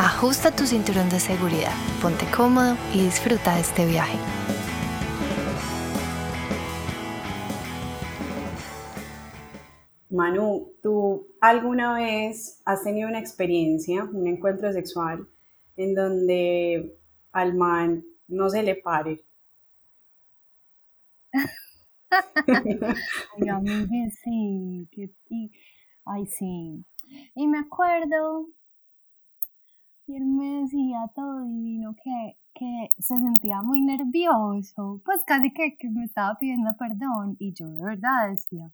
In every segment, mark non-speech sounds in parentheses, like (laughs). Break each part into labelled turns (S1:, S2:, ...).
S1: ajusta tu cinturón de seguridad, ponte cómodo y disfruta de este viaje.
S2: Manu, ¿tú alguna vez has tenido una experiencia, un encuentro sexual, en donde al man no se le pare? (laughs)
S3: ay, a mí sí, que, ay, sí. Y me acuerdo y él me decía todo divino que, que se sentía muy nervioso, pues casi que, que me estaba pidiendo perdón y yo de verdad decía,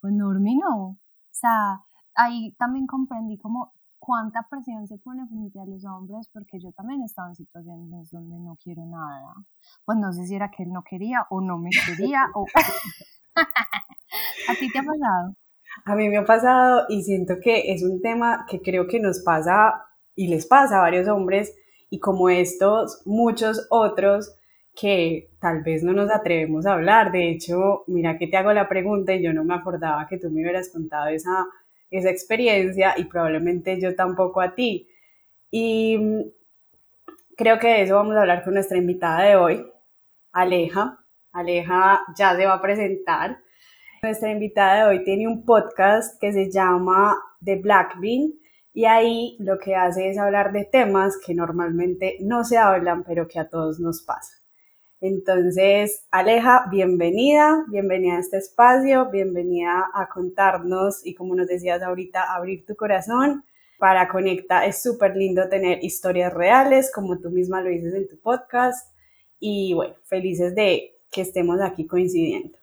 S3: pues Normi no, o sea, ahí también comprendí como cuánta presión se pone frente a los hombres, porque yo también estaba en situaciones donde no quiero nada. Pues no sé si era que él no quería o no me quería o... (laughs) (laughs) ¿A ti te ha pasado?
S2: A mí me ha pasado y siento que es un tema que creo que nos pasa y les pasa a varios hombres y como estos, muchos otros que tal vez no nos atrevemos a hablar. De hecho, mira que te hago la pregunta y yo no me acordaba que tú me hubieras contado esa, esa experiencia y probablemente yo tampoco a ti. Y mm, creo que de eso vamos a hablar con nuestra invitada de hoy, Aleja. Aleja ya se va a presentar. Nuestra invitada de hoy tiene un podcast que se llama The Black Bean y ahí lo que hace es hablar de temas que normalmente no se hablan, pero que a todos nos pasa. Entonces, Aleja, bienvenida, bienvenida a este espacio, bienvenida a contarnos y como nos decías ahorita, abrir tu corazón para conectar. Es súper lindo tener historias reales, como tú misma lo dices en tu podcast. Y bueno, felices de que estemos aquí coincidiendo.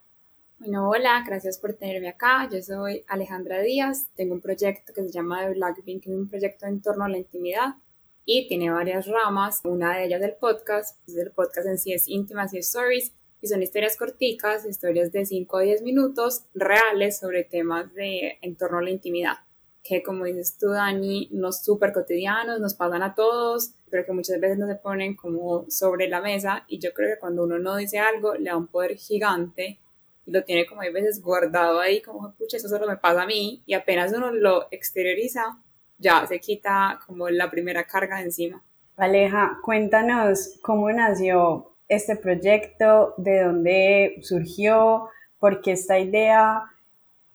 S4: Bueno, hola, gracias por tenerme acá. Yo soy Alejandra Díaz, tengo un proyecto que se llama The Black Bean, que es un proyecto en torno a la intimidad y tiene varias ramas. Una de ellas del podcast, pues el podcast en sí es Intimacy Stories y son historias corticas, historias de 5 a 10 minutos reales sobre temas de en torno a la intimidad, que como dices tú, Dani, no súper cotidianos, nos pasan a todos, pero que muchas veces no se ponen como sobre la mesa y yo creo que cuando uno no dice algo le da un poder gigante lo tiene como hay veces guardado ahí, como, pucha, eso solo me pasa a mí, y apenas uno lo exterioriza, ya se quita como la primera carga encima.
S2: Aleja, cuéntanos cómo nació este proyecto, de dónde surgió, por qué esta idea,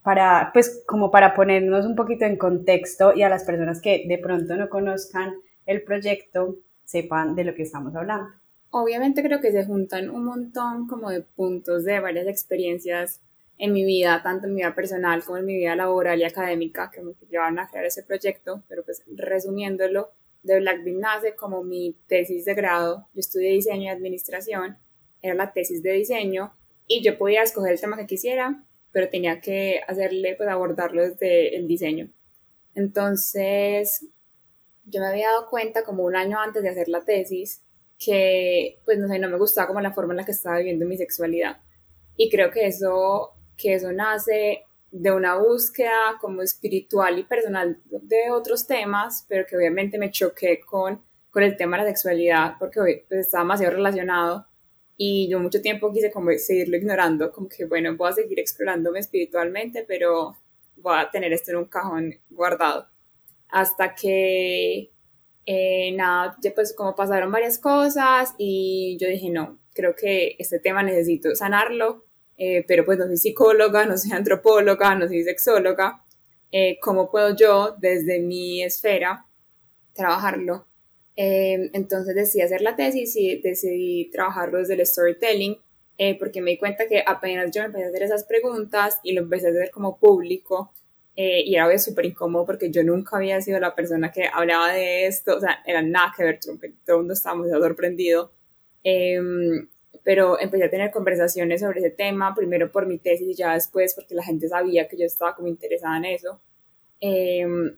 S2: para, pues como para ponernos un poquito en contexto y a las personas que de pronto no conozcan el proyecto sepan de lo que estamos hablando
S4: obviamente creo que se juntan un montón como de puntos de varias experiencias en mi vida, tanto en mi vida personal como en mi vida laboral y académica, que me llevaron a crear ese proyecto, pero pues resumiéndolo, de Blackbean nace como mi tesis de grado, yo estudié diseño y administración, era la tesis de diseño y yo podía escoger el tema que quisiera, pero tenía que hacerle, pues abordarlo desde el diseño. Entonces, yo me había dado cuenta como un año antes de hacer la tesis que, pues no sé, no me gustaba como la forma en la que estaba viviendo mi sexualidad. Y creo que eso, que eso nace de una búsqueda como espiritual y personal de otros temas, pero que obviamente me choqué con, con el tema de la sexualidad porque pues, estaba demasiado relacionado y yo mucho tiempo quise como seguirlo ignorando, como que bueno, voy a seguir explorándome espiritualmente, pero voy a tener esto en un cajón guardado. Hasta que eh, nada, pues como pasaron varias cosas y yo dije, no, creo que este tema necesito sanarlo, eh, pero pues no soy psicóloga, no soy antropóloga, no soy sexóloga, eh, ¿cómo puedo yo desde mi esfera trabajarlo? entonces decidí hacer la tesis y decidí trabajarlo desde el storytelling, porque me di cuenta que apenas yo empecé a hacer esas preguntas y lo empecé a hacer como público, eh, y era súper incómodo porque yo nunca había sido la persona que hablaba de esto, o sea, era nada que ver, todo el mundo estaba muy sorprendido. Em, pero empecé a tener conversaciones sobre ese tema, primero por mi tesis y ya después porque la gente sabía que yo estaba como interesada en eso. Em,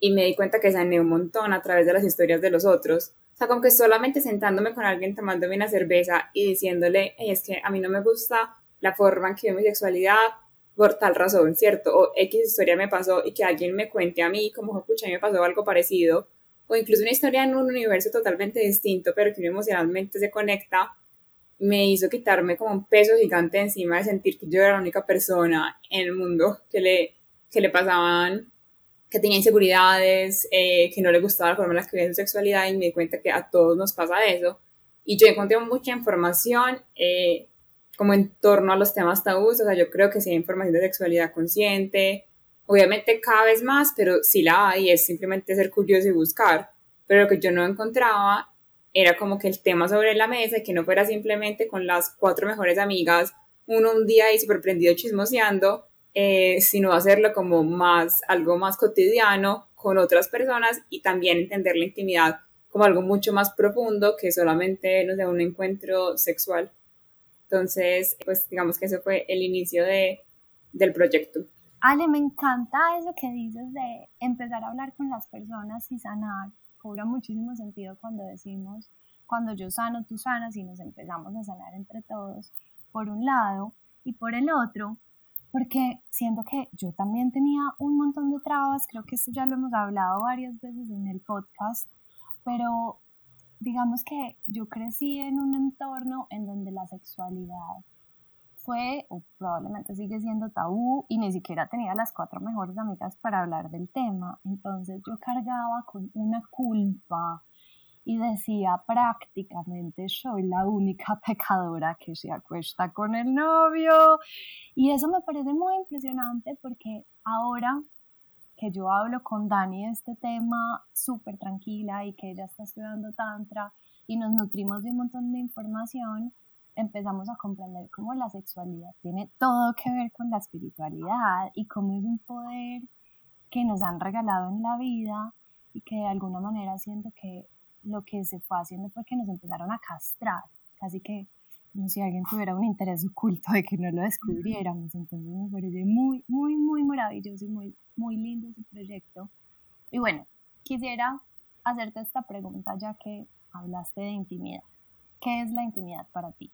S4: y me di cuenta que sané un montón a través de las historias de los otros, O sea, como que solamente sentándome con alguien tomándome una cerveza y diciéndole, es que a mí no me gusta la forma en que veo mi sexualidad por tal razón, ¿cierto? O X historia me pasó y que alguien me cuente a mí como, pucha, a mí me pasó algo parecido. O incluso una historia en un universo totalmente distinto, pero que emocionalmente se conecta, me hizo quitarme como un peso gigante encima de sentir que yo era la única persona en el mundo que le, que le pasaban que tenía inseguridades, eh, que no le gustaba la forma en la que veía su sexualidad y me di cuenta que a todos nos pasa eso. Y yo encontré mucha información eh, como en torno a los temas tabús, o sea, yo creo que sí hay información de sexualidad consciente, obviamente cada vez más, pero sí la hay, es simplemente ser curioso y buscar. Pero lo que yo no encontraba era como que el tema sobre la mesa y que no fuera simplemente con las cuatro mejores amigas, uno un día ahí súper prendido chismoseando, eh, sino hacerlo como más, algo más cotidiano con otras personas y también entender la intimidad como algo mucho más profundo que solamente, no sé, un encuentro sexual. Entonces, pues digamos que ese fue el inicio de, del proyecto.
S3: Ale, me encanta eso que dices de empezar a hablar con las personas y sanar. Cobra muchísimo sentido cuando decimos, cuando yo sano, tú sanas y nos empezamos a sanar entre todos, por un lado, y por el otro, porque siento que yo también tenía un montón de trabas, creo que esto ya lo hemos hablado varias veces en el podcast, pero digamos que yo crecí en un entorno en donde la sexualidad fue o probablemente sigue siendo tabú y ni siquiera tenía las cuatro mejores amigas para hablar del tema. Entonces yo cargaba con una culpa y decía prácticamente soy la única (laughs) pecadora que se acuesta con el novio. Y eso me parece muy impresionante porque ahora que yo hablo con Dani de este tema súper tranquila y que ella está estudiando tantra y nos nutrimos de un montón de información, empezamos a comprender cómo la sexualidad tiene todo que ver con la espiritualidad y cómo es un poder que nos han regalado en la vida y que de alguna manera siento que lo que se fue haciendo fue que nos empezaron a castrar, casi que como si alguien tuviera un interés oculto de que no lo descubriéramos. Entonces me parece muy, muy, muy maravilloso y muy, muy lindo ese proyecto. Y bueno, quisiera hacerte esta pregunta ya que hablaste de intimidad. ¿Qué es la intimidad para ti?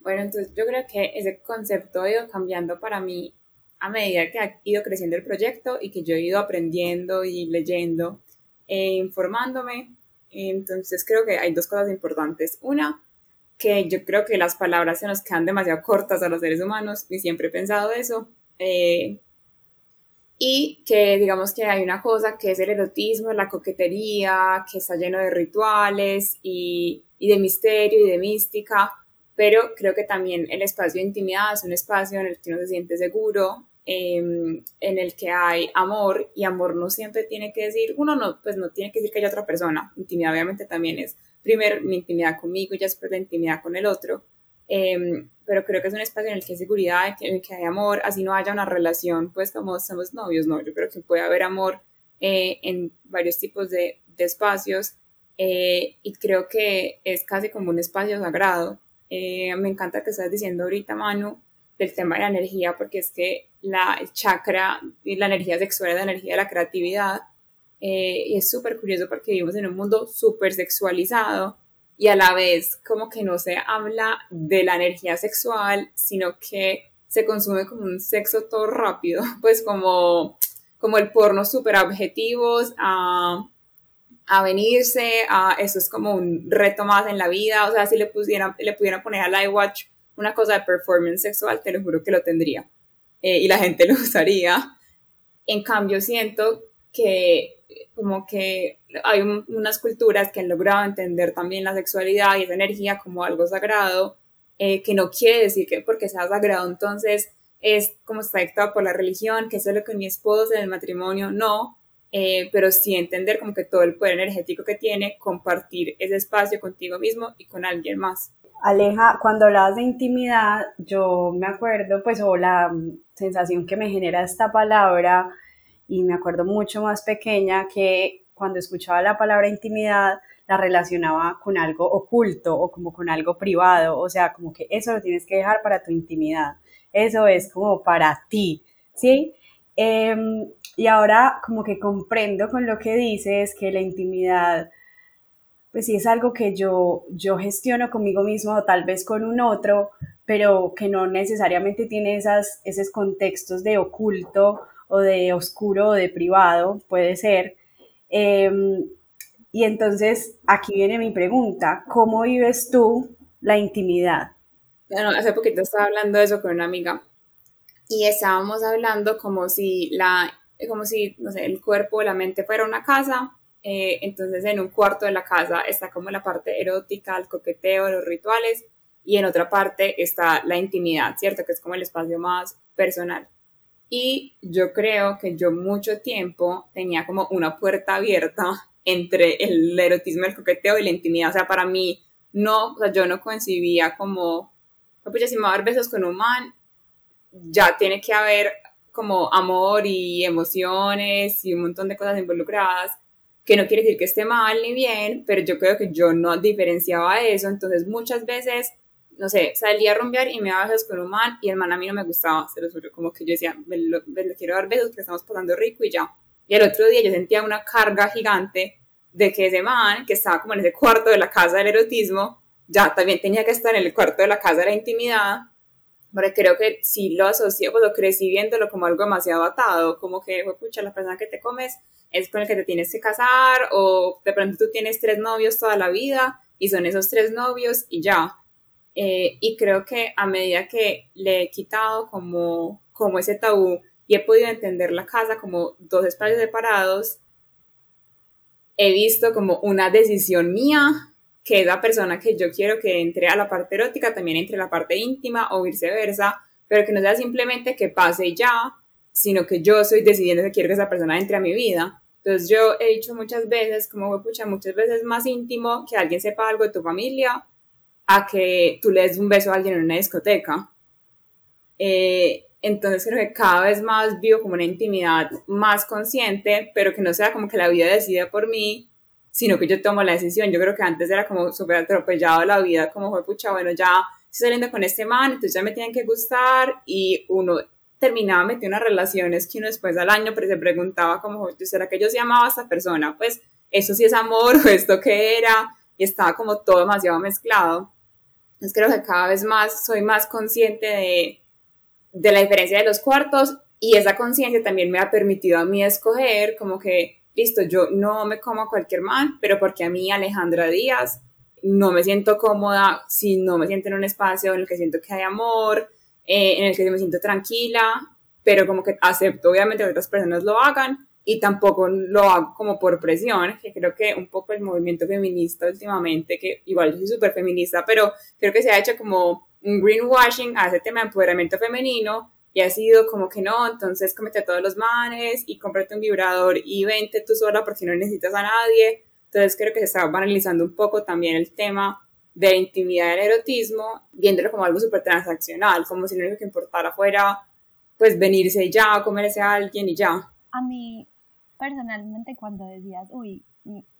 S4: Bueno, entonces yo creo que ese concepto ha ido cambiando para mí a medida que ha ido creciendo el proyecto y que yo he ido aprendiendo y leyendo e informándome. Entonces creo que hay dos cosas importantes. Una, que yo creo que las palabras se nos quedan demasiado cortas a los seres humanos y siempre he pensado eso. Eh, y que digamos que hay una cosa que es el erotismo, la coquetería, que está lleno de rituales y, y de misterio y de mística, pero creo que también el espacio de intimidad es un espacio en el que uno se siente seguro, Em, en el que hay amor y amor no siempre tiene que decir, uno no, pues no tiene que decir que haya otra persona, intimidad obviamente también es primero mi intimidad conmigo y después la intimidad con el otro, em, pero creo que es un espacio en el que hay seguridad, en el que hay amor, así no haya una relación, pues como somos novios, no, yo creo que puede haber amor eh, en varios tipos de, de espacios eh, y creo que es casi como un espacio sagrado. Eh, me encanta que estás diciendo ahorita, Manu, del tema de la energía, porque es que la chakra y la energía sexual es la energía de la creatividad. Eh, y es súper curioso porque vivimos en un mundo súper sexualizado y a la vez como que no se habla de la energía sexual, sino que se consume como un sexo todo rápido, (laughs) pues como, como el porno súper objetivos a, a venirse, a eso es como un reto más en la vida, o sea, si le, pusieran, le pudieran poner al iWatch una cosa de performance sexual, te lo juro que lo tendría. Eh, y la gente (laughs) lo usaría. En cambio, siento que como que hay unas culturas que han logrado entender también la sexualidad y esa energía como algo sagrado, eh, que no quiere decir que porque sea sagrado entonces es como está dictado por la religión, que eso es lo que mi esposo en el matrimonio, no, eh, pero sí entender como que todo el poder energético que tiene, compartir ese espacio contigo mismo y con alguien más.
S2: Aleja, cuando hablabas de intimidad, yo me acuerdo, pues, o la sensación que me genera esta palabra, y me acuerdo mucho más pequeña que cuando escuchaba la palabra intimidad, la relacionaba con algo oculto o como con algo privado, o sea, como que eso lo tienes que dejar para tu intimidad, eso es como para ti, ¿sí? Em, y ahora como que comprendo con lo que dices que la intimidad pues sí es algo que yo, yo gestiono conmigo mismo o tal vez con un otro, pero que no necesariamente tiene esas, esos contextos de oculto o de oscuro o de privado, puede ser. Em, y entonces aquí viene mi pregunta, ¿cómo vives tú la intimidad?
S4: Bueno, hace poquito estaba hablando de eso con una amiga y estábamos hablando como si la, como si, no sé, el cuerpo o la mente fuera una casa, eh, entonces en un cuarto de la casa está como la parte erótica, el coqueteo, los rituales, y en otra parte está la intimidad, ¿cierto? Que es como el espacio más personal. Y yo creo que yo mucho tiempo tenía como una puerta abierta (laughs) entre el erotismo, el coqueteo y la intimidad. O sea, para mí, no, o sea, yo no concibía como, pues si me voy a dar besos con un man, ya tiene que haber como amor y emociones y un montón de cosas involucradas, que no quiere decir que esté mal ni bien, pero yo creo que yo no diferenciaba eso, entonces muchas veces, no sé, salía a rumbear y me daba besos con un man y el man a mí no me gustaba, se lo juro, como que yo decía, me lo, quiero dar besos que estamos pasando rico y ya. Y el otro día yo sentía una carga gigante de que ese man, que estaba como en ese cuarto de la casa del erotismo, ya también tenía que estar en el cuarto de la casa de la intimidad, porque creo que si lo asocio, pues lo crecí viéndolo como algo demasiado atado, como que, escucha, la persona que te comes es con el que te tienes que casar, o de pronto tú tienes tres novios toda la vida y son esos tres novios y ya. Eh, y creo que a medida que le he quitado como, como ese tabú y he podido entender la casa como dos espacios separados, he visto como una decisión mía que la persona que yo quiero que entre a la parte erótica también entre a la parte íntima o viceversa, pero que no sea simplemente que pase ya, sino que yo soy decidiendo que quiero que esa persona entre a mi vida. Entonces yo he dicho muchas veces, como pucha, muchas veces más íntimo que alguien sepa algo de tu familia a que tú le des un beso a alguien en una discoteca. Eh, entonces creo que cada vez más vivo como una intimidad más consciente, pero que no sea como que la vida decide por mí, sino que yo tomo la decisión. Yo creo que antes era como súper atropellado la vida, como fue, pucha, bueno, ya estoy saliendo con este man, entonces ya me tienen que gustar y uno terminaba metiendo unas relaciones que uno después al año pero se preguntaba como, ¿será que yo sí amaba a esta persona? Pues eso sí es amor (laughs) o esto qué era y estaba como todo demasiado mezclado. Entonces creo que cada vez más soy más consciente de, de la diferencia de los cuartos y esa conciencia también me ha permitido a mí escoger como que, listo, yo no me como a cualquier man, pero porque a mí Alejandra Díaz no me siento cómoda si no me siento en un espacio en el que siento que hay amor, eh, en el que me siento tranquila, pero como que acepto obviamente que otras personas lo hagan y tampoco lo hago como por presión, que creo que un poco el movimiento feminista últimamente, que igual yo soy súper feminista, pero creo que se ha hecho como un greenwashing a ese tema de empoderamiento femenino y ha sido como que no, entonces comete a todos los manes y cómprate un vibrador y vente tú sola porque no necesitas a nadie. Entonces creo que se está banalizando un poco también el tema de intimidad del erotismo, viéndolo como algo súper transaccional, como si lo único que importara fuera pues venirse ya, comerse a alguien y ya.
S3: A mí, personalmente, cuando decías, uy,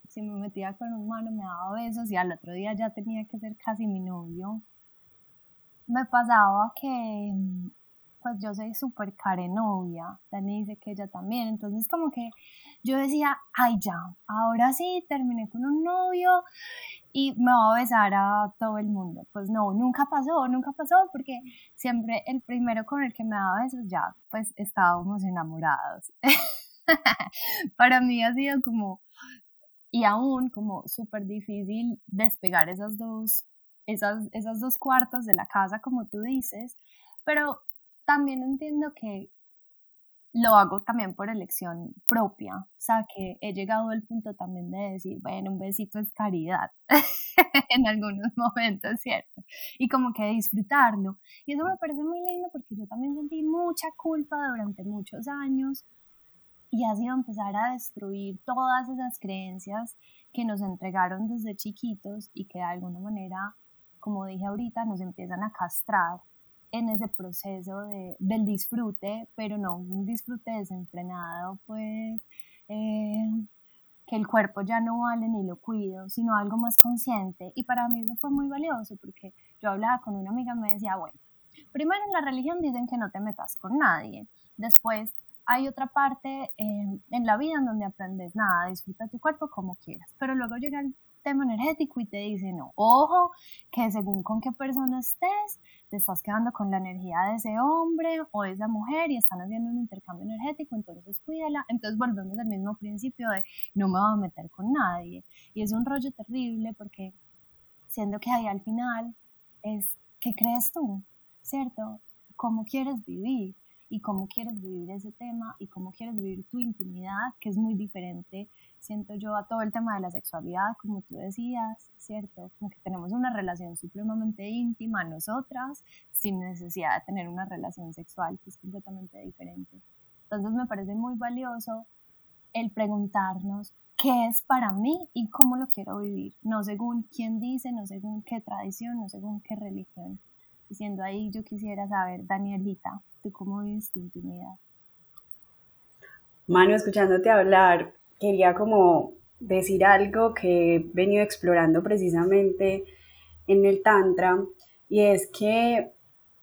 S3: si me metía con un mano me daba besos y al otro día ya tenía que ser casi mi novio, me pasaba que pues yo soy súper carenovia, Dani dice que ella también, entonces como que yo decía, ay ya, ahora sí terminé con un novio y me va a besar a todo el mundo. Pues no, nunca pasó, nunca pasó porque siempre el primero con el que me daba besos ya, pues estábamos enamorados. (laughs) (laughs) Para mí ha sido como, y aún como súper difícil despegar esas dos esas, esas dos cuartas de la casa, como tú dices, pero también entiendo que lo hago también por elección propia, o sea, que he llegado al punto también de decir, bueno, un besito es caridad (laughs) en algunos momentos, ¿cierto? Y como que disfrutarlo. Y eso me parece muy lindo porque yo también sentí mucha culpa durante muchos años y ha sido empezar a destruir todas esas creencias que nos entregaron desde chiquitos y que de alguna manera como dije ahorita, nos empiezan a castrar en ese proceso de, del disfrute, pero no un disfrute desenfrenado, pues eh, que el cuerpo ya no vale ni lo cuido, sino algo más consciente. Y para mí eso fue muy valioso porque yo hablaba con una amiga y me decía, bueno, primero en la religión dicen que no te metas con nadie, después hay otra parte eh, en la vida en donde aprendes nada, disfruta tu cuerpo como quieras, pero luego llega el tema energético y te dice, no, ojo, que según con qué persona estés, te estás quedando con la energía de ese hombre o de esa mujer y están haciendo un intercambio energético, entonces cuídala. Entonces volvemos al mismo principio de no me voy a meter con nadie. Y es un rollo terrible porque siendo que ahí al final es, ¿qué crees tú? ¿Cierto? ¿Cómo quieres vivir? Y cómo quieres vivir ese tema y cómo quieres vivir tu intimidad, que es muy diferente, siento yo, a todo el tema de la sexualidad, como tú decías, ¿cierto? Como que tenemos una relación supremamente íntima nosotras, sin necesidad de tener una relación sexual, que es completamente diferente. Entonces me parece muy valioso el preguntarnos qué es para mí y cómo lo quiero vivir, no según quién dice, no según qué tradición, no según qué religión. Y siendo ahí, yo quisiera saber, Danielita, ¿tú cómo vives tu intimidad?
S2: Manu, escuchándote hablar, quería como decir algo que he venido explorando precisamente en el Tantra, y es que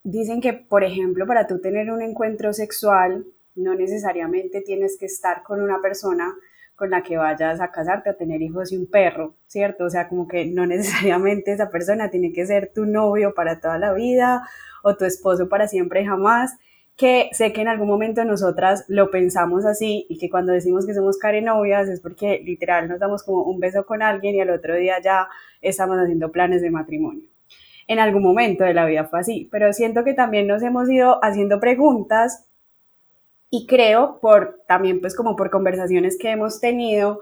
S2: dicen que, por ejemplo, para tú tener un encuentro sexual, no necesariamente tienes que estar con una persona con la que vayas a casarte, a tener hijos y un perro, ¿cierto? O sea, como que no (laughs) necesariamente esa persona tiene que ser tu novio para toda la vida o tu esposo para siempre y jamás, que sé que en algún momento nosotras lo pensamos así y que cuando decimos que somos novias es porque literal nos damos como un beso con alguien y al otro día ya estamos haciendo planes de matrimonio. En algún momento de la vida fue así, pero siento que también nos hemos ido haciendo preguntas y creo por también pues como por conversaciones que hemos tenido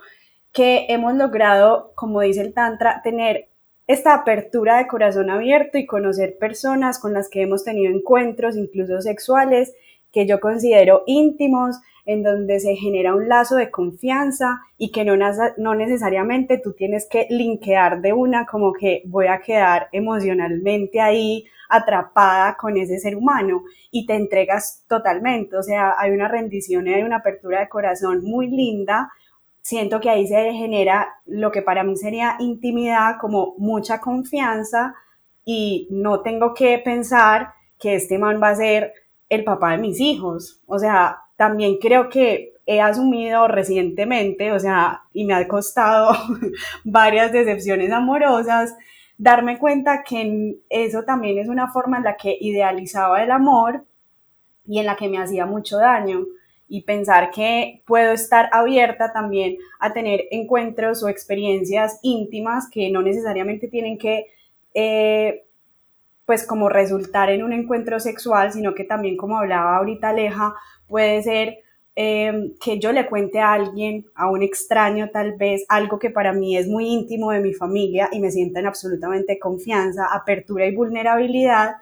S2: que hemos logrado, como dice el Tantra, tener esta apertura de corazón abierto y conocer personas con las que hemos tenido encuentros, incluso sexuales, que yo considero íntimos, en donde se genera un lazo de confianza y que no, no necesariamente tú tienes que linkear de una como que voy a quedar emocionalmente ahí atrapada con ese ser humano y te entregas totalmente, o sea, hay una rendición y hay una apertura de corazón muy linda. Siento que ahí se genera lo que para mí sería intimidad, como mucha confianza y no tengo que pensar que este man va a ser el papá de mis hijos. O sea, también creo que he asumido recientemente, o sea, y me ha costado (laughs) varias decepciones amorosas, darme cuenta que eso también es una forma en la que idealizaba el amor y en la que me hacía mucho daño y pensar que puedo estar abierta también a tener encuentros o experiencias íntimas que no necesariamente tienen que eh, pues como resultar en un encuentro sexual, sino que también como hablaba ahorita Aleja, puede ser Em, que yo le cuente a alguien, a un extraño tal vez, algo que para mí es muy íntimo de mi familia y me sienta en absolutamente confianza, apertura y vulnerabilidad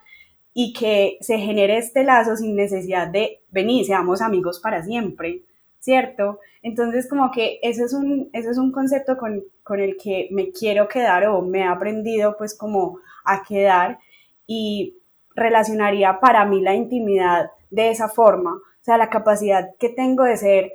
S2: y que se genere este lazo sin necesidad de venir, seamos amigos para siempre, ¿cierto? Entonces como que ese es un, ese es un concepto con, con el que me quiero quedar o me he aprendido pues como a quedar y relacionaría para mí la intimidad de esa forma o sea, la capacidad que tengo de ser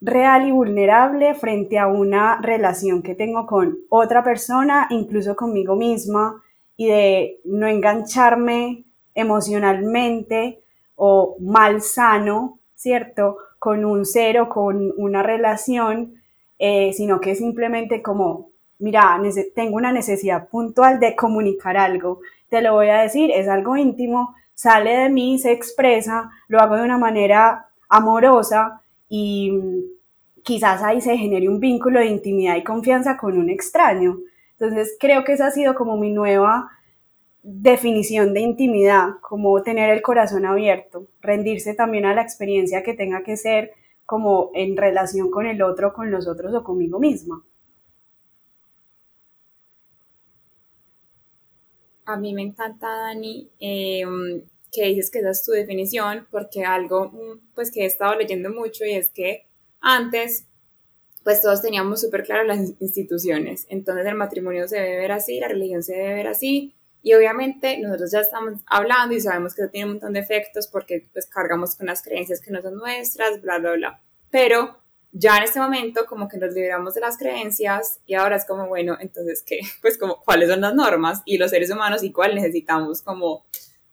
S2: real y vulnerable frente a una relación que tengo con otra persona, incluso conmigo misma, y de no engancharme emocionalmente o mal sano, ¿cierto? Con un cero, con una relación, eh, sino que simplemente como, mira, tengo una necesidad puntual de comunicar algo, te lo voy a decir, es algo íntimo, sale de mí, se expresa, lo hago de una manera amorosa y quizás ahí se genere un vínculo de intimidad y confianza con un extraño. Entonces creo que esa ha sido como mi nueva definición de intimidad, como tener el corazón abierto, rendirse también a la experiencia que tenga que ser como en relación con el otro, con los otros o conmigo misma.
S4: A mí me encanta, Dani, em, que dices que esa es tu definición, porque algo mm, pues que he estado leyendo mucho y es que antes pues todos teníamos súper claro las instituciones, entonces el matrimonio se debe ver así, la religión se debe ver así, y obviamente nosotros ya estamos hablando y sabemos que eso tiene un montón de efectos porque pues cargamos con las creencias que no son nuestras, bla, bla, bla. Pero ya en este momento como que nos liberamos de las creencias y ahora es como, bueno, entonces, ¿qué? (laughs) Pues como, ¿cuáles son las normas? Y los seres humanos igual necesitamos como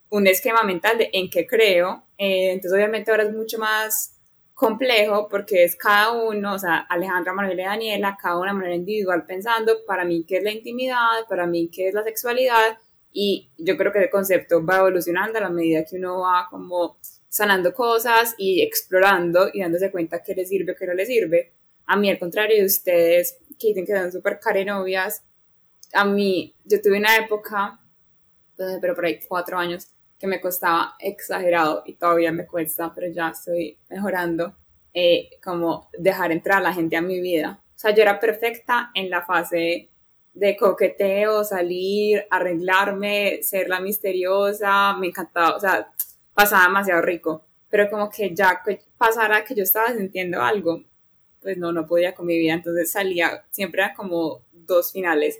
S4: un esquema mental de en qué creo. Eh, entonces, obviamente ahora es mucho más complejo porque es cada uno, o sea, Alejandra, Manuel y Daniela, cada una de manera individual pensando para mí qué es la intimidad, para mí qué es la sexualidad y yo creo que el concepto va evolucionando a la medida que uno va como sanando cosas y explorando y dándose cuenta qué le sirve qué no le sirve. A mí, al contrario de ustedes, que dicen que son súper carenovias, a mí, yo tuve una época, pues, pero por ahí cuatro años, que me costaba exagerado y todavía me cuesta, pero ya estoy mejorando, eh, como dejar entrar a la gente a mi vida. O sea, yo era perfecta en la fase de coqueteo, salir, arreglarme, ser la misteriosa, me encantaba, o sea, pasaba demasiado rico, pero como que ya pasara que yo estaba sintiendo algo, pues no, no podía con mi vida, entonces salía, siempre era como dos finales,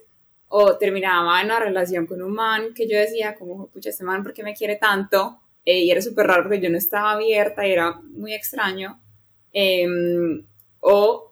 S4: o terminaba en una relación con un man que yo decía como, pucha, este man, ¿por qué me quiere tanto? Eh, y era súper raro porque yo no estaba abierta y era muy extraño. Em, o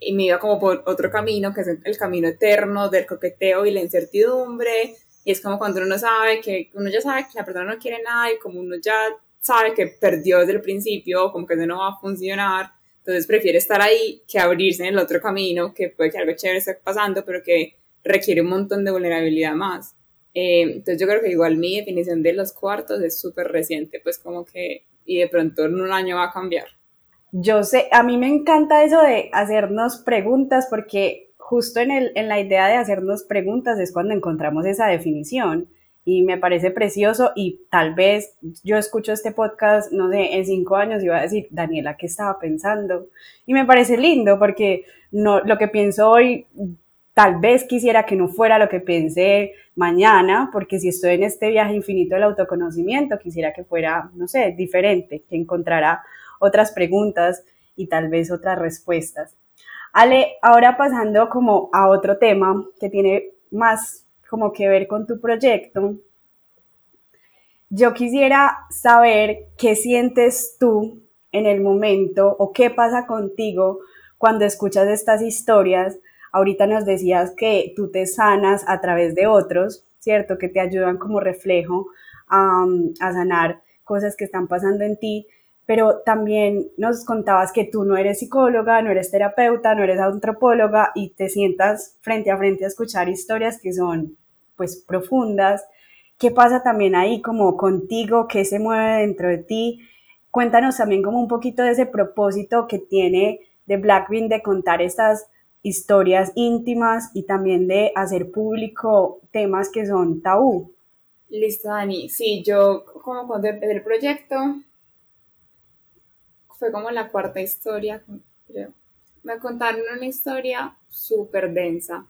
S4: y me iba como por otro camino, que es el camino eterno del coqueteo y la incertidumbre. Y es como cuando uno sabe que uno ya sabe que la persona no quiere nada y como uno ya sabe que perdió desde el principio, como que eso no va a funcionar. Entonces prefiere estar ahí que abrirse en el otro camino, que puede que algo chévere esté pasando, pero que requiere un montón de vulnerabilidad más. Eh, entonces yo creo que igual mi definición de los cuartos es súper reciente, pues como que, y de pronto en un año va a cambiar.
S2: Yo sé, a mí me encanta eso de hacernos preguntas porque justo en, el, en la idea de hacernos preguntas es cuando encontramos esa definición y me parece precioso y tal vez yo escucho este podcast, no sé, en cinco años y voy a decir, Daniela, ¿qué estaba pensando? Y me parece lindo porque no, lo que pienso hoy Tal vez quisiera que no fuera lo que pensé mañana, porque si estoy en este viaje infinito del autoconocimiento, quisiera que fuera, no sé, diferente, que encontrara otras preguntas y tal vez otras respuestas. Ale, ahora pasando como a otro tema que tiene más como que ver con tu proyecto, yo quisiera saber qué sientes tú en el momento o qué pasa contigo cuando escuchas estas historias Ahorita nos decías que tú te sanas a través de otros, ¿cierto? Que te ayudan como reflejo a sanar cosas que están pasando en ti, pero también nos contabas que tú no eres psicóloga, no eres terapeuta, no eres antropóloga y te sientas frente a frente a escuchar historias que son pues profundas. ¿Qué pasa también ahí como contigo? ¿Qué se mueve dentro de ti? Cuéntanos también como un poquito de ese propósito que tiene de Blackbean de contar estas historias íntimas y también de hacer público temas que son tabú.
S4: Listo, Dani. Sí, yo como cuando empecé el proyecto, fue como la cuarta historia, creo. Me contaron una historia súper densa.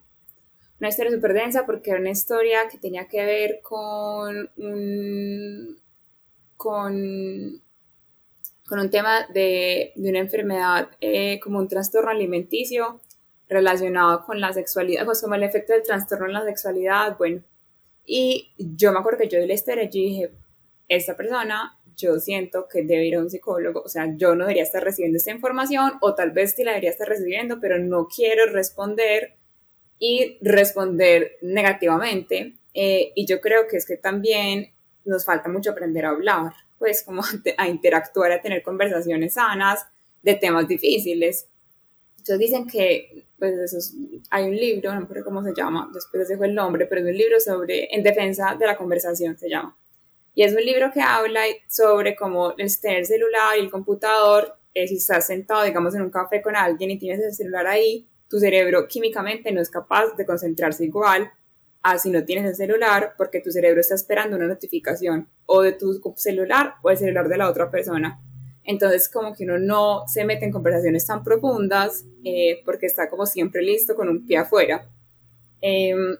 S4: Una historia súper densa porque era una historia que tenía que ver con un, con, con un tema de, de una enfermedad eh, como un trastorno alimenticio relacionado con la sexualidad, pues como el efecto del trastorno en la sexualidad, bueno. Y yo me acuerdo que yo de la historia, yo dije, esta persona, yo siento que debe ir a un psicólogo, o sea, yo no debería estar recibiendo esta información, o tal vez sí la debería estar recibiendo, pero no quiero responder y responder negativamente. Eh, y yo creo que es que también nos falta mucho aprender a hablar, pues como (laughs) a interactuar, a tener conversaciones sanas de temas difíciles. Entonces dicen que pues eso hay un libro, no acuerdo cómo se llama, después dejo el nombre, pero es un libro sobre, en defensa de la conversación se llama. Y es un libro que habla sobre cómo el tener celular y el computador, eh, si estás sentado, digamos, en un café con alguien y tienes el celular ahí, tu cerebro químicamente no es capaz de concentrarse igual a si no tienes el celular, porque tu cerebro está esperando una notificación o de tu celular o el celular de la otra persona. Entonces, como que uno no se mete en conversaciones tan profundas eh, porque está como siempre listo con un pie afuera. Em,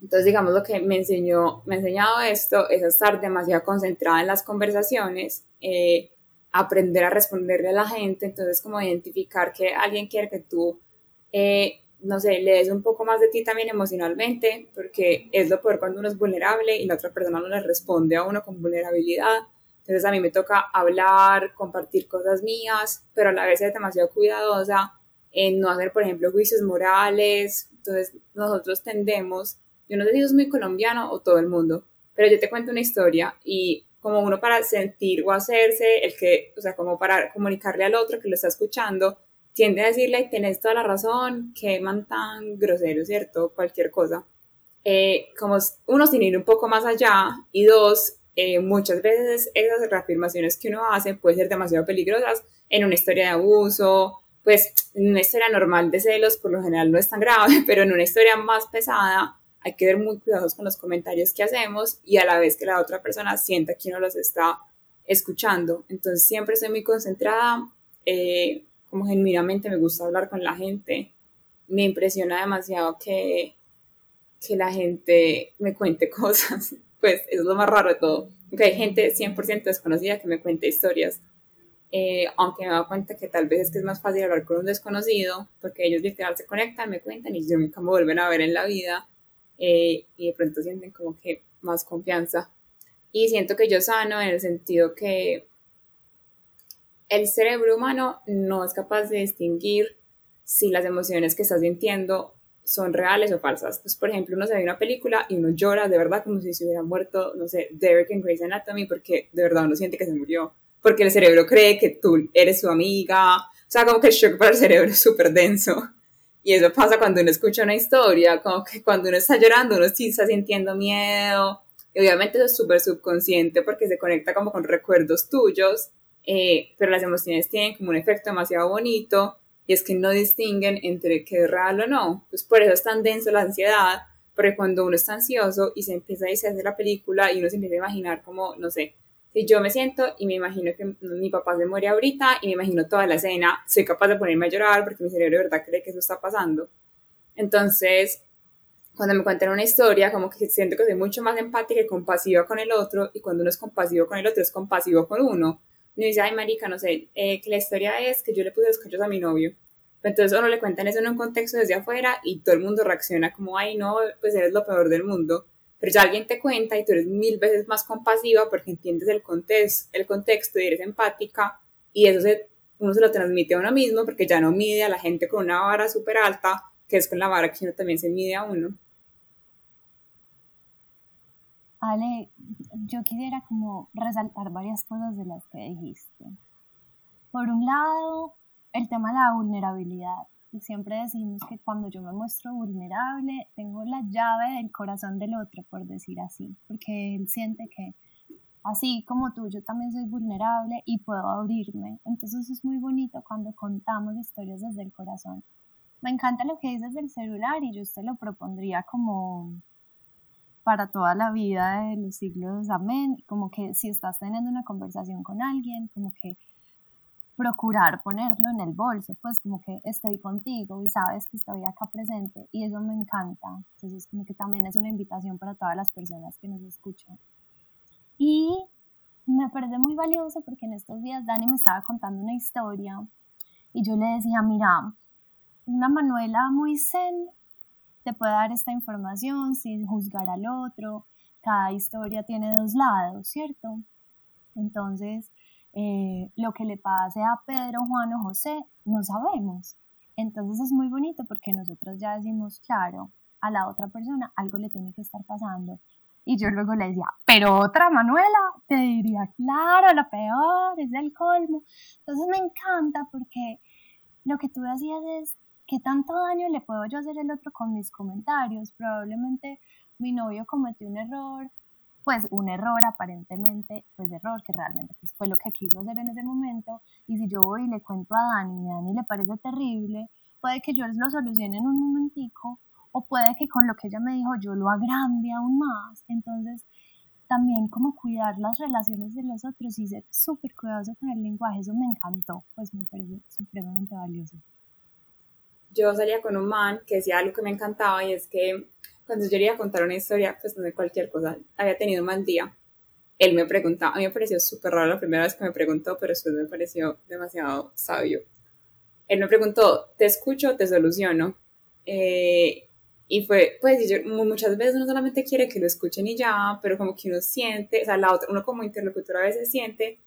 S4: entonces, digamos, lo que me enseñó, me ha enseñado esto es estar demasiado concentrada en las conversaciones, eh, aprender a responderle a la gente, entonces como identificar que alguien quiere que tú, eh, no sé, le des un poco más de ti también emocionalmente, porque es lo peor cuando uno es vulnerable y la otra persona no le responde a uno con vulnerabilidad entonces a mí me toca hablar, compartir cosas mías, pero a la vez ser demasiado cuidadosa en no hacer, por ejemplo, juicios morales. Entonces nosotros tendemos, yo no sé si es muy colombiano o todo el mundo, pero yo te cuento una historia y como uno para sentir o hacerse, el que, o sea, como para comunicarle al otro que lo está escuchando, tiende a decirle, tenés toda la razón, que man tan grosero, ¿cierto? Cualquier cosa. Eh, como uno sin ir un poco más allá y dos, eh, muchas veces esas reafirmaciones que uno hace pueden ser demasiado peligrosas en una historia de abuso, pues en una historia normal de celos por lo general no es tan grave, (laughs) pero en una historia más pesada hay que ser muy cuidadosos con los comentarios que hacemos y a la vez que la otra persona sienta que uno los está escuchando. Entonces siempre estoy muy concentrada, eh, como genuinamente me gusta hablar con la gente. Me impresiona demasiado que, que la gente me cuente (laughs) cosas, pues es lo más raro de todo. Que hay gente 100% desconocida que me cuente historias. Eh, aunque me doy cuenta que tal vez es que es más fácil hablar con un desconocido, porque ellos literal se conectan, me cuentan y nunca me vuelven a ver en la vida eh, y de pronto sienten como que más confianza. Y siento que yo sano en el sentido que el cerebro humano no es capaz de distinguir si las emociones que estás sintiendo son reales o falsas. Pues, por ejemplo, uno se ve una película y uno llora de verdad como si se hubiera muerto, no sé, Derek en Grey's Anatomy, porque de verdad uno siente que se murió, porque el cerebro cree que tú eres su amiga, o sea, como que el shock para el cerebro es súper denso. Y eso pasa cuando uno escucha una historia, como que cuando uno está llorando, uno sí está sintiendo miedo. Y obviamente eso es súper subconsciente porque se conecta como con recuerdos tuyos, eh, pero las emociones tienen como un efecto demasiado bonito y es que no distinguen entre qué es real o no. Pues por eso es tan denso la ansiedad, porque cuando uno está ansioso y se empieza a hacer la película y uno se empieza a imaginar como, no sé, si yo me siento y me imagino que mi papá se muere ahorita y me imagino toda la escena, soy capaz de ponerme a llorar porque mi cerebro de verdad cree que eso está pasando. Entonces, cuando me cuentan una historia, como que siento que soy mucho más empática y compasiva con el otro, y cuando uno es compasivo con el otro, es compasivo con uno. Y dice, ay, marica, no sé, eh, que la historia es que yo le puse los cachos a mi novio. Entonces uno le cuentan eso en un contexto desde afuera y todo el mundo reacciona como, ay, no, pues eres lo peor del mundo pero ya alguien te cuenta y tú eres mil veces más compasiva porque entiendes el, contexto, el contexto y eres empática y eso se, uno se lo transmite a uno mismo porque ya no mide a la gente con una vara súper alta, que es con la vara que uno también se mide a uno.
S3: Ale, yo quisiera como resaltar varias cosas de las que dijiste. Por un lado, el tema de la vulnerabilidad. Y siempre decimos que cuando yo me muestro vulnerable, tengo la llave del corazón del otro, por decir así, porque él siente que así como tú, yo también soy vulnerable y puedo abrirme. Entonces es muy bonito cuando contamos historias desde el corazón. Me encanta lo que dices del celular y yo te lo propondría como para toda la vida de los siglos, amén, como que si estás teniendo una conversación con alguien, como que procurar ponerlo en el bolso, pues como que estoy contigo y sabes que estoy acá presente y eso me encanta. Entonces como que también es una invitación para todas las personas que nos escuchan. Y me parece muy valioso porque en estos días Dani me estaba contando una historia y yo le decía, mira, una Manuela muy zen te puede dar esta información sin juzgar al otro, cada historia tiene dos lados, ¿cierto? Entonces, eh, lo que le pase a Pedro, Juan o José, no sabemos. Entonces es muy bonito porque nosotros ya decimos, claro, a la otra persona algo le tiene que estar pasando. Y yo luego le decía, pero otra Manuela, te diría, claro, la peor, es el colmo. Entonces me encanta porque lo que tú decías es, ¿qué tanto daño le puedo yo hacer al otro con mis comentarios? Probablemente mi novio cometió un error, pues un error aparentemente, pues error, que realmente pues, fue lo que quiso hacer en ese momento, y si yo voy y le cuento a Dani y a Dani le parece terrible, puede que yo lo solucione en un momentico, o puede que con lo que ella me dijo yo lo agrande aún más, entonces también como cuidar las relaciones de los otros y ser súper cuidadoso con el lenguaje, eso me encantó, pues me parece supremamente valioso.
S4: Yo salía con un man que decía algo que me encantaba y es que cuando yo quería contar una historia, pues no de cualquier cosa, había tenido un mal día, él me preguntaba, a mí me pareció súper raro la primera vez que me preguntó, pero después me pareció demasiado sabio. Él me preguntó, ¿te escucho te soluciono? Eh, y fue, pues, yo, muchas veces uno solamente quiere que lo escuchen y ya, pero como que uno siente, o sea, la otra, uno como interlocutor a veces siente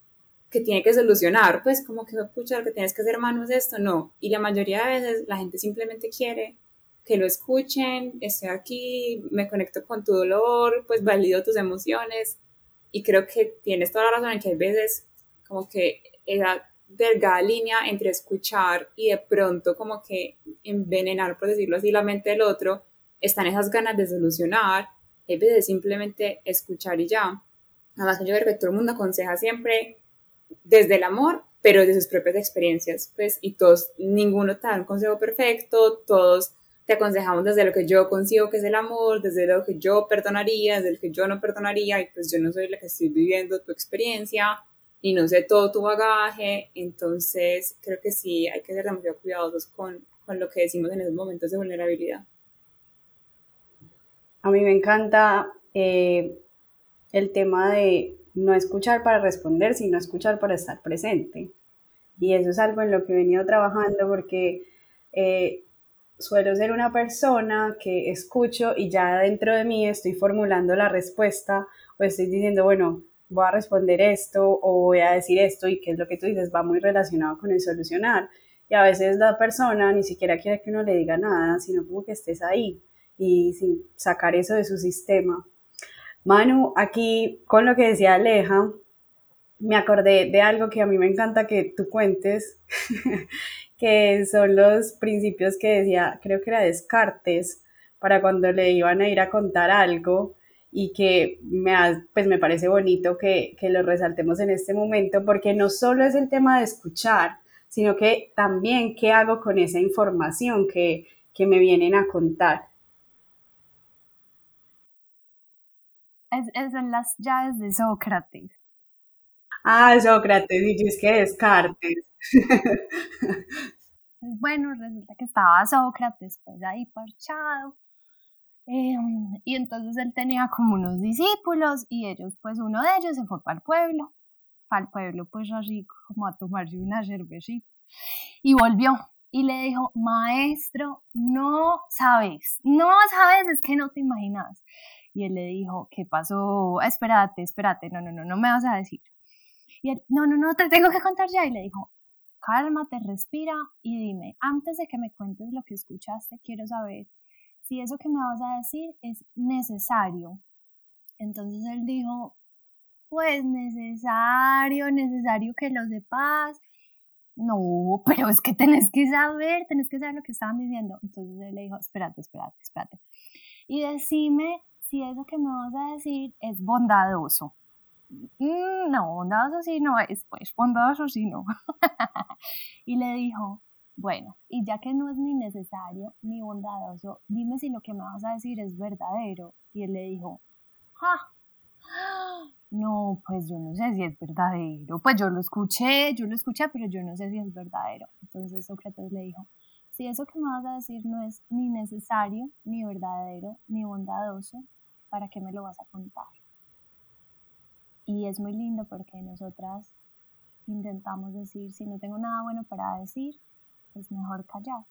S4: que tiene que solucionar, pues como que, escuchar que tienes que hacer manos de esto, no. Y la mayoría de veces la gente simplemente quiere que lo escuchen, estoy aquí, me conecto con tu dolor, pues valido tus emociones y creo que tienes toda la razón en que hay veces como que esa delgada línea entre escuchar y de pronto como que envenenar, por decirlo así, la mente del otro, están esas ganas de solucionar, hay veces simplemente escuchar y ya. Además, yo creo que todo el mundo aconseja siempre desde el amor, pero de sus propias experiencias, pues, y todos, ninguno te da un consejo perfecto, todos te aconsejamos desde lo que yo consigo que es el amor, desde lo que yo perdonaría, desde lo que yo no perdonaría, y pues yo no soy la que estoy viviendo tu experiencia, y no sé todo tu bagaje, entonces creo que sí hay que ser demasiado cuidadosos con, con lo que decimos en esos momentos de vulnerabilidad.
S2: A mí me encanta eh, el tema de no escuchar para responder, sino escuchar para estar presente. Y eso es algo en lo que he venido trabajando porque eh, suelo ser una persona que escucho y ya dentro de mí estoy formulando la respuesta o estoy diciendo, bueno, voy a responder esto o voy a decir esto y qué es lo que tú dices, va muy relacionado con el solucionar. Y a veces la persona ni siquiera quiere que uno le diga nada, sino como que estés ahí y sin sacar eso de su sistema. Manu, aquí con lo que decía Aleja, me acordé de algo que a mí me encanta que tú cuentes, (laughs) que son los principios que decía, creo que era Descartes, para cuando le iban a ir a contar algo y que me, pues me parece bonito que, que lo resaltemos en este momento, porque no solo es el tema de escuchar, sino que también qué hago con esa información que, que me vienen a contar.
S3: Es, son las llaves de Sócrates.
S2: Ah, Sócrates, y es que Descartes.
S3: bueno, resulta que estaba Sócrates pues ahí parchado Em, y entonces él tenía como unos discípulos y ellos, pues uno de ellos se fue para el pueblo, para el pueblo pues así como a tomarse una cervecita y volvió y le dijo, maestro, no sabes, no sabes, es que no te imaginas. Y él le dijo, ¿qué pasó? Espérate, espérate, no, no, no, no me vas a decir. Y él, no, no, no, te tengo que contar ya. Y le dijo, cálmate, respira y dime, antes de que me cuentes lo que escuchaste, quiero saber si eso que me vas a decir es necesario. Entonces él dijo, pues necesario, necesario que lo sepas. No, pero es que tenés que saber, tenés que saber lo que estaban diciendo. Entonces él le dijo, espérate, espérate, espérate. Y decime si eso que me vas a decir es bondadoso. Mm, no, bondadoso sí no es, pues bondadoso sí no. (laughs) y le dijo, bueno, y ya que no es ni necesario ni bondadoso, dime si lo que me vas a decir es verdadero. Y él le dijo, ¡ah! No, pues yo no sé si es verdadero. Pues yo lo escuché, yo lo escuché, pero yo no sé si es verdadero. Entonces Sócrates le dijo, si eso que me vas a decir no es ni necesario, ni verdadero, ni bondadoso, ¿para qué me lo vas a contar? Y es muy lindo porque nosotras intentamos decir, si no tengo nada bueno para decir, es mejor callar.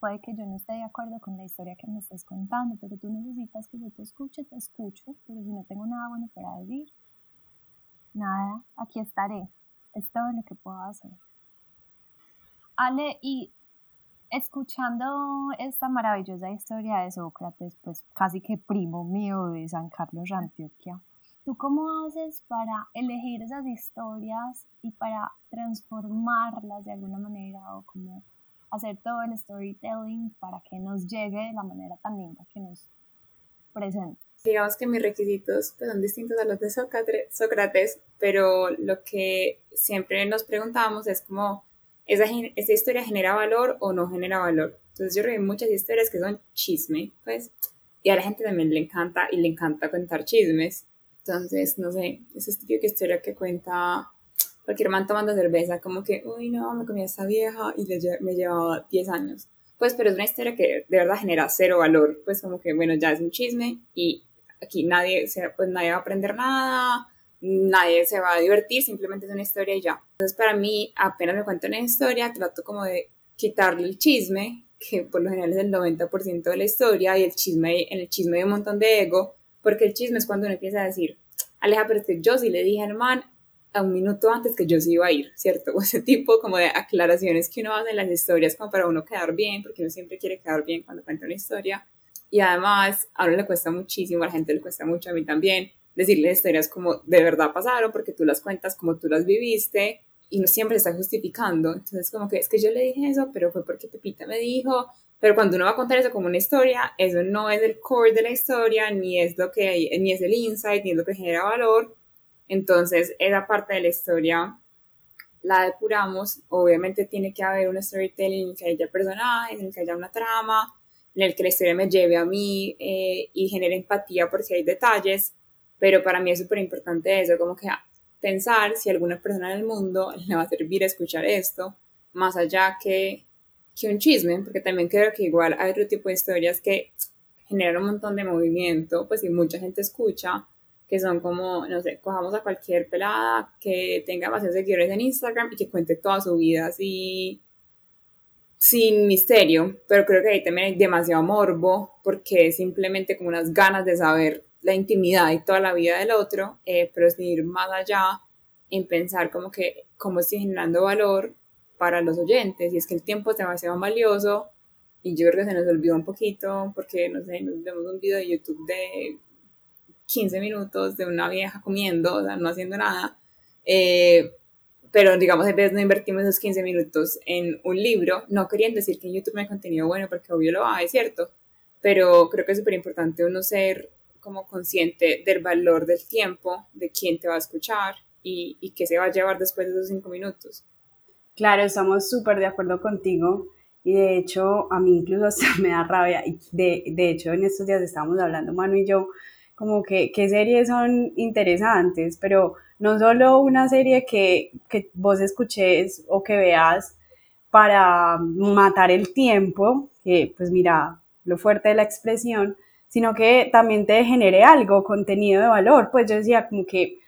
S3: Puede que yo no esté de acuerdo con la historia que me estés contando, pero tú necesitas que yo te escuche, te escucho, pero si no tengo nada bueno para decir, nada, aquí estaré. Es todo lo que puedo hacer. Ale, y escuchando esta maravillosa historia de Sócrates, pues casi que primo mío de San Carlos Antioquia, ¿tú cómo haces para elegir esas historias y para transformarlas de alguna manera o como hacer todo el storytelling para que nos llegue de la manera tan linda que nos presenta.
S4: Digamos que mis requisitos pues, son distintos a los de Sócrates, pero lo que siempre nos preguntamos es como, ¿esa, ¿esa historia genera valor o no genera valor? Entonces yo veo muchas historias que son chisme, pues, y a la gente también le encanta y le encanta contar chismes. Entonces, no sé, esa típica historia que cuenta cualquier man tomando cerveza, como que, uy, no, me comí a esta vieja y le, me llevaba 10 años. Pues, pero es una historia que de verdad genera cero valor, pues como que, bueno, ya es un chisme y aquí nadie, se, pues nadie va a aprender nada, nadie se va a divertir, simplemente es una historia y ya. Entonces, para mí, apenas me cuento una historia, trato como de quitarle el chisme, que por lo general es el 90% de la historia, y el chisme, en el chisme hay un montón de ego, porque el chisme es cuando uno empieza a decir, Aleja, pero es que yo sí le dije al man a un minuto antes que yo sí iba a ir, ¿cierto? (laughs) O ese tipo como de aclaraciones que uno hace en las historias como para uno quedar bien, porque uno siempre quiere quedar bien cuando cuenta una historia. Y además, a uno le cuesta muchísimo, a la gente le cuesta mucho, a mí también, decirles historias como de verdad pasaron, porque tú las cuentas como tú las viviste y no siempre está justificando. Entonces, como que es que yo le dije eso, pero fue porque Pepita me dijo. Pero cuando uno va a contar eso como una historia, eso no es el core de la historia, ni es lo que ni es el insight, ni es lo que genera valor. Entonces, esa parte de la historia la depuramos. Obviamente tiene que haber un storytelling en el que haya personajes, en el que haya una trama, en el que la historia me lleve a mí eh, y genere empatía por si hay detalles. Pero para mí es súper importante eso, como que pensar si a alguna persona en el mundo le va a servir escuchar esto, más allá que, que un chisme, porque también creo que igual hay otro tipo de historias que generan un montón de movimiento, pues si mucha gente escucha, que son como, no sé, cojamos a cualquier pelada que tenga más seguidores en Instagram y que cuente toda su vida así sin misterio, pero creo que ahí también hay demasiado morbo porque es simplemente como unas ganas de saber la intimidad y toda la vida del otro, eh, pero sin ir más allá en pensar como que cómo estoy generando valor para los oyentes y es que el tiempo es demasiado valioso y yo creo que se nos olvidó un poquito porque, no sé, nos vemos un video de YouTube de 15 minutos de una vieja comiendo, o sea, no haciendo nada. Eh, pero digamos, a veces no invertimos esos 15 minutos en un libro, no queriendo decir que en YouTube no hay contenido bueno, porque obvio lo hay, ¿cierto? Pero creo que es súper importante uno ser como consciente del valor del tiempo, de quién te va a escuchar y, y qué se va a llevar después de esos 5 minutos.
S2: Claro, estamos súper de acuerdo contigo y de hecho a mí incluso (laughs) hasta me da rabia y de, de hecho en estos días estábamos hablando Manu y yo como que qué series son interesantes, pero no solo una serie que, que vos escuches o que veas para matar el tiempo, que pues mira, lo fuerte de la expresión, sino que también te genere algo, contenido de valor. Pues yo decía como que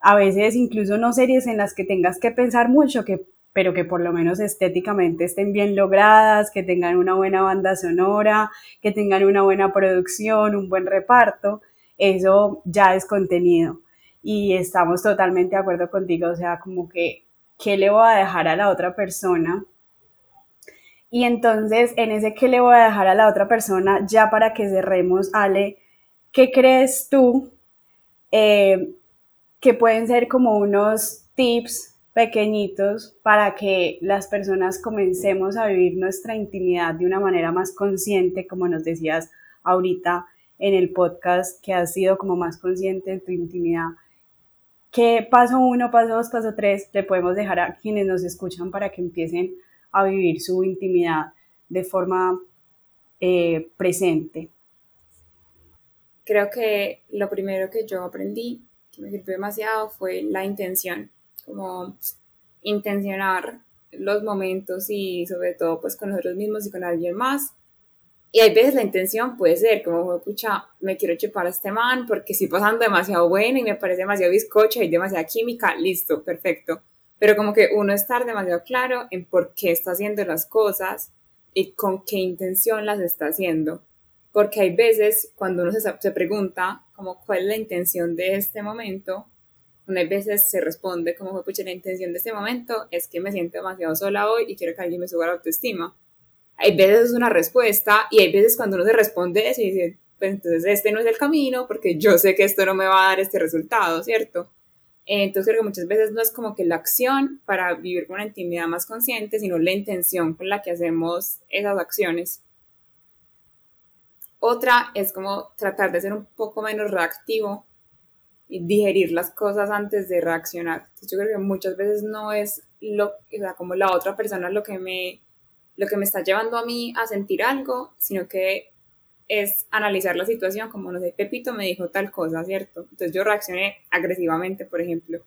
S2: a veces incluso no series en las que tengas que pensar mucho, que, pero que por lo menos estéticamente estén bien logradas, que tengan una buena banda sonora, que tengan una buena producción, un buen reparto eso ya es contenido. Y estamos totalmente de acuerdo contigo, o sea, como que, ¿qué le voy a dejar a la otra persona? Y entonces, en ese que le voy a dejar a la otra persona, ya para que cerremos, Ale, ¿qué crees tú eh, que pueden ser como unos tips pequeñitos para que las personas comencemos a vivir nuestra intimidad de una manera más consciente, como nos decías ahorita, en el podcast que has sido como más consciente de tu intimidad. ¿Qué paso uno, paso dos, paso tres le podemos dejar a quienes nos escuchan para que empiecen a vivir su intimidad de forma eh, presente?
S4: Creo que lo primero que yo aprendí, que me sirvió demasiado, fue la intención, como intencionar los momentos y sobre todo pues con nosotros mismos y con alguien más y hay veces la intención puede ser como, pucha, me quiero chupar a este man porque estoy pasando demasiado bueno y me parece demasiado bizcocha y demasiada química, listo, perfecto. Pero como que uno estar demasiado claro en por qué está haciendo las cosas y con qué intención las está haciendo. Porque hay veces cuando uno se, pregunta como cuál es la intención de este momento, una veces se responde como, pucha, la intención de este momento es que me siento demasiado sola hoy y quiero que alguien me suba la autoestima hay veces es una respuesta y hay veces cuando uno se responde eso y dice, pues entonces este no es el camino porque yo sé que esto no me va a dar este resultado, ¿cierto? Entonces creo que muchas veces no es como que la acción para vivir con una intimidad más consciente, sino la intención con la que hacemos esas acciones. Otra es como tratar de ser un poco menos reactivo y digerir las cosas antes de reaccionar. Yo creo que muchas veces no es lo, o sea, como la otra persona lo que me lo que me está llevando a mí a sentir algo, sino que es analizar la situación como, no sé, Pepito me dijo tal cosa, ¿cierto? Entonces yo reaccioné agresivamente, por ejemplo.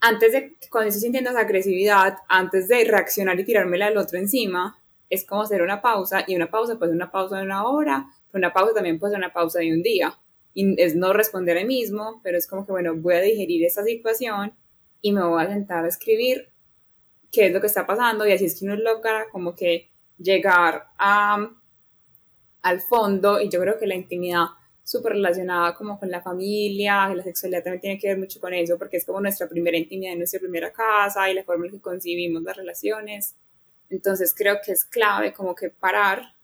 S4: Antes de, cuando estoy sintiendo esa agresividad, antes de reaccionar y tirármela al otro encima, es como hacer una pausa, y una pausa puede ser una pausa de una hora, pero una pausa también puede ser una pausa de un día. Y es no responder a mismo, pero es como que, bueno, voy a digerir esa situación y me voy a sentar a escribir qué es lo que está pasando y así es que uno logra como que llegar a, al fondo y yo creo que la intimidad súper relacionada como con la familia y la sexualidad también tiene que ver mucho con eso porque es como nuestra primera intimidad, nuestra primera casa y la forma en que concibimos las relaciones. Entonces creo que es clave como que parar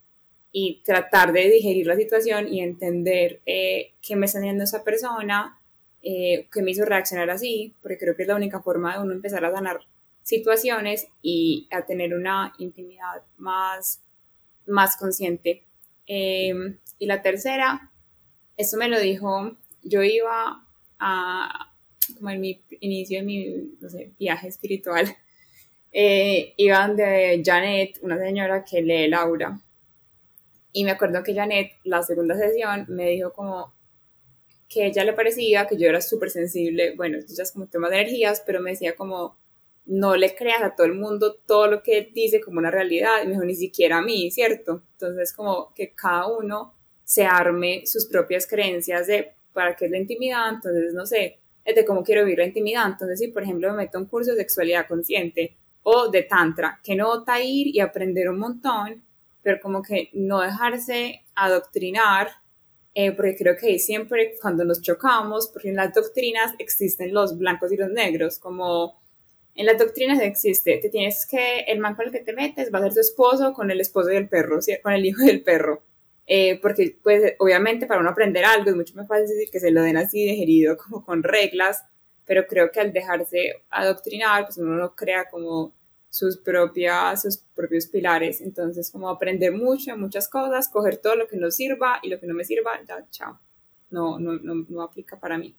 S4: y tratar de digerir la situación y entender eh, qué me está haciendo esa persona, eh, qué me hizo reaccionar así, porque creo que es la única forma de uno empezar a sanar situaciones y a tener una intimidad más, más consciente. Em, y la tercera, eso me lo dijo, yo iba a, como en mi inicio de mi, viaje espiritual, (laughs) eh, iban de Janet, una señora que lee Laura. Y me acuerdo que Janet, la segunda sesión, me dijo como que ella le parecía que yo era súper sensible, bueno, ya es como tema de energías, pero me decía como, no le creas a todo el mundo todo lo que dice como una realidad, y me dijo, ni siquiera a mí, ¿cierto? Entonces, como que cada uno se arme sus propias creencias de para qué es la intimidad, entonces, no sé, es de cómo quiero vivir la intimidad. Entonces, si por ejemplo me meto un curso de sexualidad consciente o de tantra, que no a ir y aprender un montón, pero como que no dejarse adoctrinar, eh, porque creo que siempre cuando nos chocamos, porque en las doctrinas existen los blancos y los negros, como en las doctrinas existe, te tienes que, el man con el que te metes va a ser tu esposo con el esposo del perro, con el hijo del perro. Eh, porque pues obviamente para uno aprender algo es mucho más fácil decir que se lo den así digerido como con reglas, pero creo que al dejarse adoctrinar, pues uno no crea como sus, propias, sus propios pilares, entonces como aprender mucho, muchas cosas, coger todo lo que nos sirva y lo que no me sirva, ya, chao, no, no, no, no aplica para mí.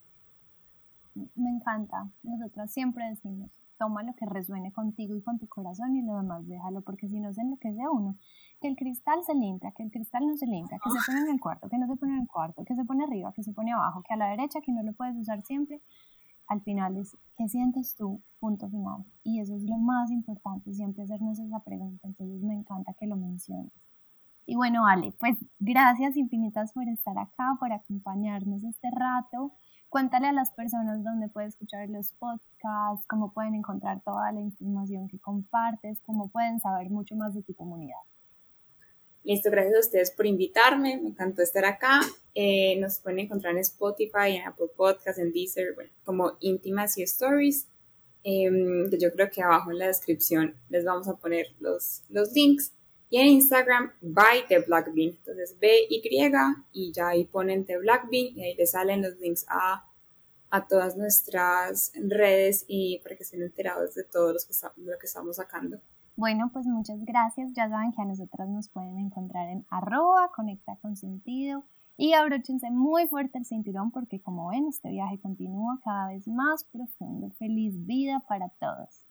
S3: Me encanta, nosotros siempre decimos, toma lo que resuene contigo y con tu corazón y lo demás déjalo, porque si no se enloquece uno. Que el cristal se limpia, que el cristal no se limpia, que se pone en el cuarto, que no se pone en el cuarto, que se pone arriba, que se pone abajo, que a la derecha, que no lo puedes usar siempre. Al final es, ¿qué sientes tú? Punto final. Y eso es lo más importante, siempre hacernos esa pregunta. Entonces me encanta que lo menciones. Y bueno, Ale, pues gracias infinitas por estar acá, por acompañarnos este rato. Cuéntale a las personas dónde pueden escuchar los podcasts, cómo pueden encontrar toda la información que compartes, cómo pueden saber mucho más de tu comunidad.
S4: Listo, gracias a ustedes por invitarme, me encantó estar acá. Eh, nos pueden encontrar en Spotify, en Apple Podcasts, en Deezer, bueno, como Intimacy Stories. Em, yo creo que abajo en la descripción les vamos a poner los, los links. Y en Instagram, by The Black Bean. Entonces, B-Y y ya ahí ponen The Black Bean y ahí les salen los links a, a todas nuestras redes y para que estén enterados de todo los que lo que estamos sacando.
S3: Bueno, pues muchas gracias. Ya saben que a nosotras nos pueden encontrar en arroba, conecta con sentido y abróchense muy fuerte el cinturón porque como ven, este viaje continúa cada vez más profundo. Feliz vida para todos.